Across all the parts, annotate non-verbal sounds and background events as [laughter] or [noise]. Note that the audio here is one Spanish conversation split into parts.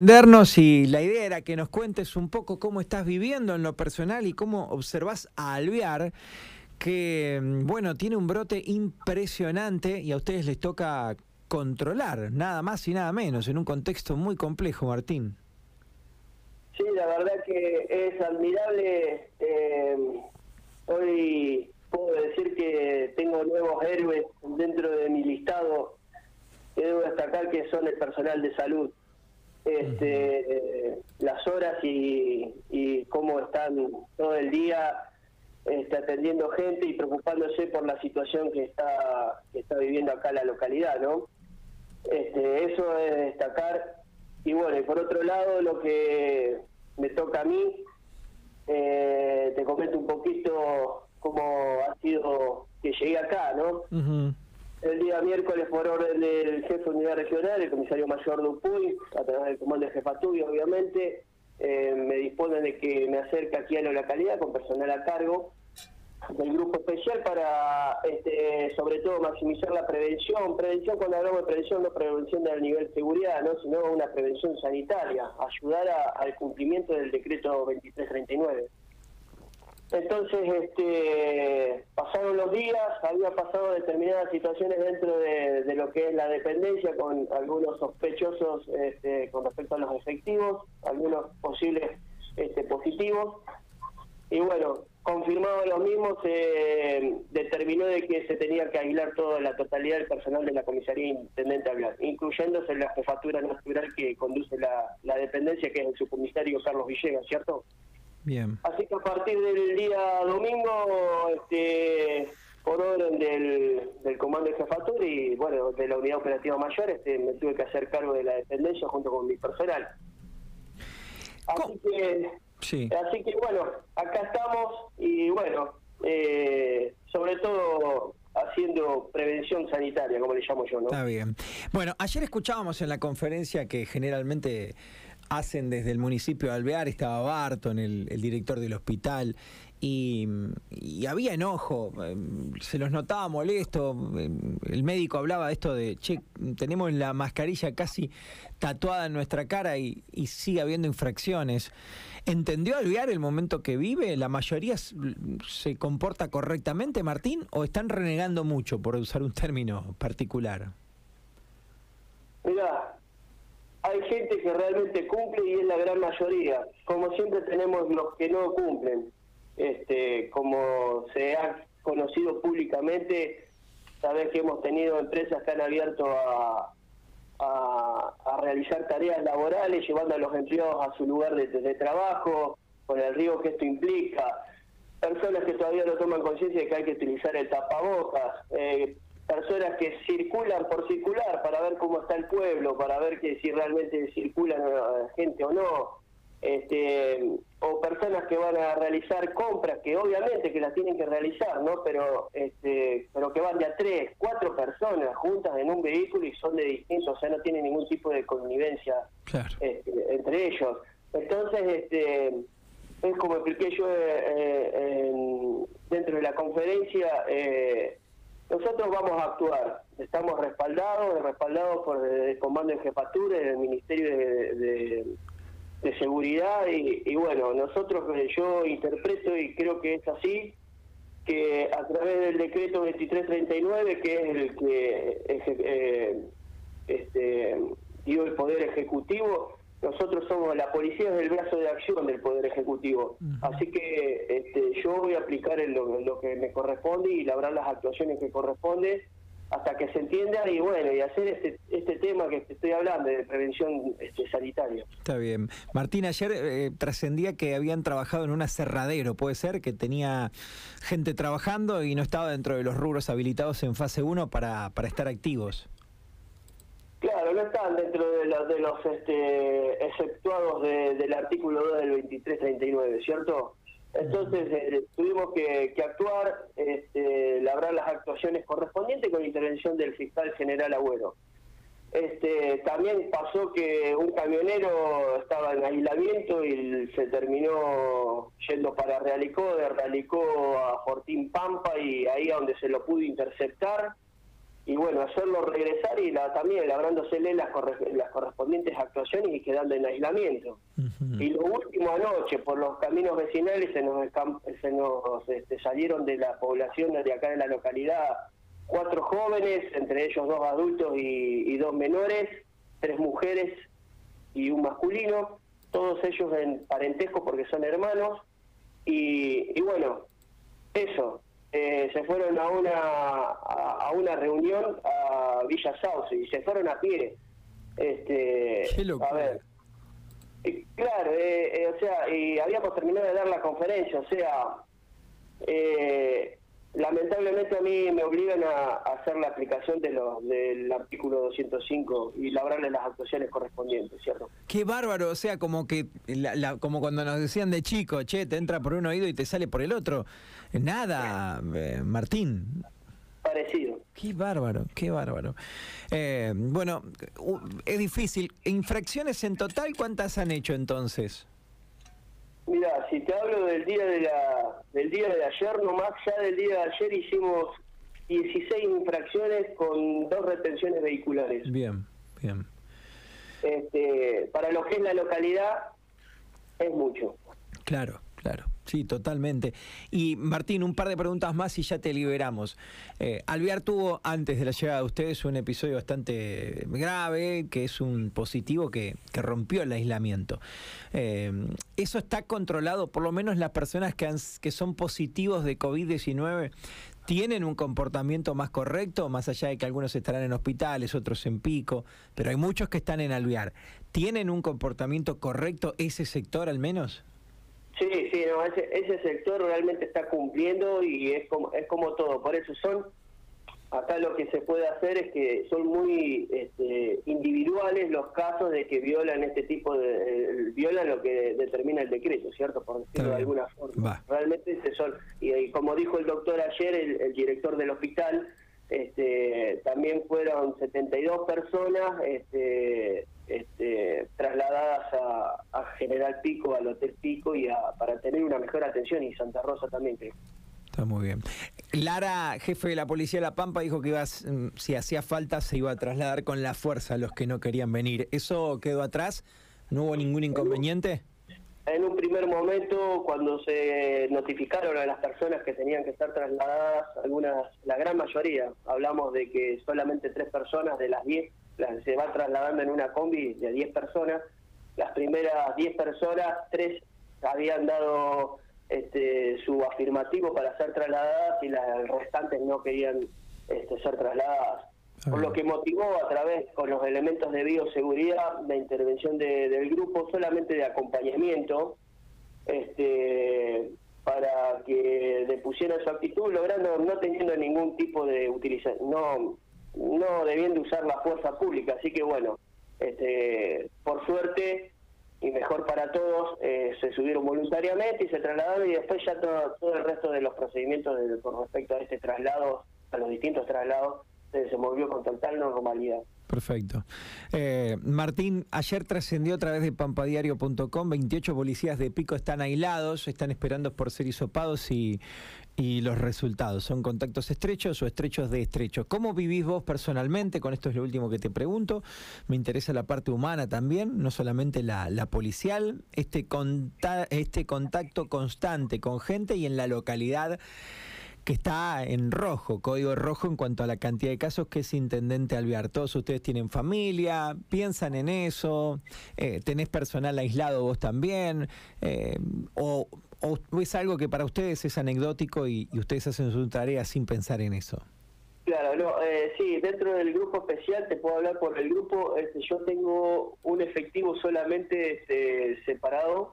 Y la idea era que nos cuentes un poco cómo estás viviendo en lo personal y cómo observas a Alvear, que mm, bueno, tiene un brote impresionante y a ustedes les toca controlar, nada más y nada menos, en un contexto muy complejo, Martín. Sí, la verdad que es admirable. Eh, hoy puedo decir que tengo nuevos héroes dentro de mi listado que debo destacar que son el personal de salud este, las horas y, y cómo están todo el día este, atendiendo gente y preocupándose por la situación que está que está viviendo acá la localidad, ¿no? Este, eso es destacar. Y bueno, y por otro lado, lo que me toca a mí, eh, te comento un poquito cómo ha sido que llegué acá, ¿no? El día miércoles por orden del jefe de unidad regional, el comisario mayor Dupuy, a través del comando de jefatura, obviamente, eh, me disponen de que me acerque aquí a la localidad con personal a cargo del grupo especial para, este, sobre todo, maximizar la prevención. Prevención, cuando hablamos de prevención, no prevención del nivel seguridad, ¿no? sino una prevención sanitaria, ayudar al cumplimiento del decreto 2339. Entonces, este, pasaron los días, había pasado determinadas situaciones dentro de, lo que es la dependencia con algunos sospechosos este, con respecto a los efectivos, algunos posibles este, positivos. Y bueno, confirmado los mismos, se determinó de que se tenía que aislar toda la totalidad del personal de la comisaría intendente hablar, incluyéndose la jefatura natural que conduce la, la dependencia, que es el subcomisario Carlos Villegas, ¿cierto? Así que a partir del día domingo, este, por orden del, del comando de jefatura y bueno, de la unidad operativa mayor, este, me tuve que hacer cargo de la dependencia junto con mi personal. Así que, así que bueno, acá estamos y bueno, eh, sobre todo haciendo prevención sanitaria, como le llamo yo, ¿no? Está bien. Bueno, ayer escuchábamos en la conferencia que generalmente hacen desde el municipio de Alvear, estaba Barton, el, el director del hospital, y, había enojo, em, se los notaba molesto, em, el médico hablaba de esto de, che, tenemos la mascarilla casi tatuada en nuestra cara y, sigue habiendo infracciones. ¿Entendió Alvear el momento que vive? ¿La mayoría se comporta correctamente, Martín, o están renegando mucho, por usar un término particular? Mira, hay gente que realmente cumple y es la gran mayoría. Como siempre tenemos los que no cumplen. Este, como se ha conocido públicamente, sabes que hemos tenido empresas que han abierto a, a, realizar tareas laborales, llevando a los empleados a su lugar de, trabajo, con el riesgo que esto implica. Personas que todavía no toman conciencia de que hay que utilizar el tapabocas. Eh, personas que circulan por circular para ver cómo está el pueblo, para ver que si realmente circulan eh, gente o no, este, o personas que van a realizar compras que obviamente que las tienen que realizar, ¿no? Pero este, pero que van de a tres, cuatro personas juntas en un vehículo y son de distintos, o sea, no tienen ningún tipo de connivencia este, entre ellos. Entonces, este, es como expliqué yo eh, eh, dentro de la conferencia. Eh, nosotros vamos a actuar, estamos respaldados, respaldados por el Comando de Jefatura, el Ministerio de, Seguridad y, bueno, nosotros eh, yo interpreto y creo que es así, que a través del decreto 2339, que es el que eh, este, dio el Poder Ejecutivo, nosotros somos la policía es el brazo de acción del Poder Ejecutivo. Así que este, yo voy a aplicar lo, lo, que me corresponde y labrar las actuaciones que corresponde hasta que se entienda y bueno, y hacer este, este tema que estoy hablando de prevención este, sanitaria. Está bien. Martín, ayer eh, trascendía que habían trabajado en un aserradero, ¿puede ser? Que tenía gente trabajando y no estaba dentro de los rubros habilitados en fase 1 para, para estar activos. Claro, no están dentro de, los, de los este, exceptuados del artículo 2 del 2339, ¿cierto? Entonces eh, tuvimos que, actuar, este, labrar las actuaciones correspondientes con intervención del fiscal general Agüero. Este, también pasó que un camionero estaba en aislamiento y se terminó yendo para Realicó, de Realicó a Fortín Pampa y ahí a donde se lo pudo interceptar y bueno, hacerlo regresar y la, también labrándosele las, las correspondientes actuaciones y quedando en aislamiento. Y lo último anoche, por los caminos vecinales, se nos, se nos este, salieron de la población de acá de la localidad cuatro jóvenes, entre ellos dos adultos y, dos menores, tres mujeres y un masculino, todos ellos en parentesco porque son hermanos. Y, y bueno, eso, eh, se fueron a una a, una reunión a Villa Sauce y se fueron a pie. Este, a ver, claro, eh, eh, o sea, y habíamos terminado de dar la conferencia, o sea, eh, lamentablemente a mí me obligan a, hacer la aplicación de lo, del artículo 205 y labrarle las actuaciones correspondientes, ¿cierto? Qué bárbaro, o sea, como que como cuando nos decían de chico, che, te entra por un oído y te sale por el otro. Nada, eh, Martín. Parecido. Qué bárbaro, qué bárbaro. Eh, bueno, es difícil. ¿Infracciones en total cuántas han hecho entonces? Mira, si te hablo del día de la del día de ayer, nomás ya del día de ayer hicimos 16 infracciones con dos retenciones vehiculares. Bien, bien. Este, para lo que es la localidad es mucho. Claro, claro. Sí, totalmente. Y Martín, un par de preguntas más y ya te liberamos. Eh, tuvo, antes de la llegada de ustedes, un episodio bastante grave, que es un positivo que, rompió el aislamiento. Eh, ¿Eso está controlado? Por lo menos las personas que, que son positivos de COVID-19 tienen un comportamiento más correcto, más allá de que algunos estarán en hospitales, otros en pico, pero hay muchos que están en Alvear. ¿Tienen un comportamiento correcto ese sector al menos? Sí, sí, no, ese, ese sector realmente está cumpliendo y es como, es como todo. Por eso son, acá lo que se puede hacer es que son muy este, individuales los casos de que violan este tipo de, eh, violan lo que determina el decreto, ¿cierto? Por decirlo de alguna forma. Realmente son, y, como dijo el doctor ayer, el, el director del hospital, este, también fueron 72 personas, este, este, trasladadas a, General Pico, al Hotel Pico, y para tener una mejor atención, y Santa Rosa también Está muy bien. Lara, jefe de la Policía de La Pampa, dijo que iba, mm, si hacía falta se iba a trasladar con la fuerza a los que no querían venir. ¿Eso quedó atrás? ¿No hubo ningún inconveniente? En un primer momento, cuando se notificaron a las personas que tenían que estar trasladadas, algunas, la gran mayoría, hablamos de que solamente tres personas de las diez se va trasladando en una combi de 10 personas. Las primeras 10 personas, tres habían dado este, su afirmativo para ser trasladadas y las restantes no querían este, ser trasladadas. Ah, Por lo que motivó a través, con los elementos de bioseguridad, la intervención del grupo solamente de acompañamiento, este, para que depusieran su actitud, logrando, no teniendo ningún tipo de utilización, no no debiendo usar la fuerza pública. Así que bueno, este, por suerte y mejor para todos, eh, se subieron voluntariamente y se trasladaron y después ya todo, todo el resto de los procedimientos con respecto a este traslado, a los distintos traslados, se desenvolvió con total normalidad. Perfecto. Eh, Martín, ayer trascendió a través de pampadiario.com, 28 policías de Pico están aislados, están esperando por ser hisopados y, y los resultados. ¿Son contactos estrechos o estrechos de estrecho? ¿Cómo vivís vos personalmente? Con esto es lo último que te pregunto. Me interesa la parte humana también, no solamente la, la policial. Este, este contacto constante con gente y en la localidad que está en rojo, código rojo en cuanto a la cantidad de casos que es Intendente Alvear. Todos ustedes tienen familia, piensan en eso, eh, tenés personal aislado vos también, eh, o, es algo que para ustedes es anecdótico y, ustedes hacen su tarea sin pensar en eso. Claro, no, eh, sí, dentro del grupo especial te puedo hablar por el grupo, este, yo tengo un efectivo solamente este, separado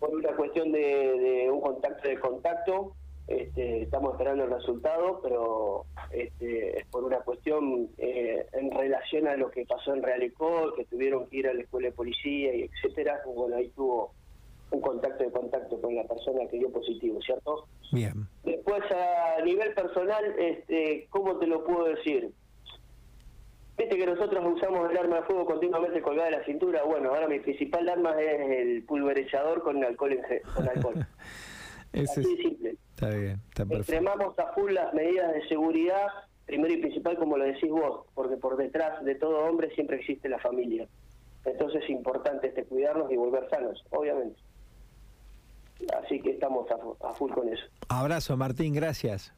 por una cuestión de, de un contacto de contacto este, estamos esperando el resultado, pero este, es por una cuestión eh, en relación a lo que pasó en Realicó, que tuvieron que ir a la escuela de policía y etcétera. Bueno, ahí tuvo un contacto de contacto con la persona que dio positivo, ¿cierto? Bien. Después, a nivel personal, este, ¿cómo te lo puedo decir? Viste que nosotros usamos el arma de fuego continuamente colgada de la cintura. Bueno, ahora mi principal arma es el pulverizador con alcohol. En, con alcohol. [laughs] Así simple. Está bien, está perfecto. Extremamos a full las medidas de seguridad primero y principal, como lo decís vos, porque por detrás de todo hombre siempre existe la familia. Entonces es importante este cuidarnos y volver sanos, obviamente. Así que estamos a, a full con eso. Abrazo, Martín, gracias.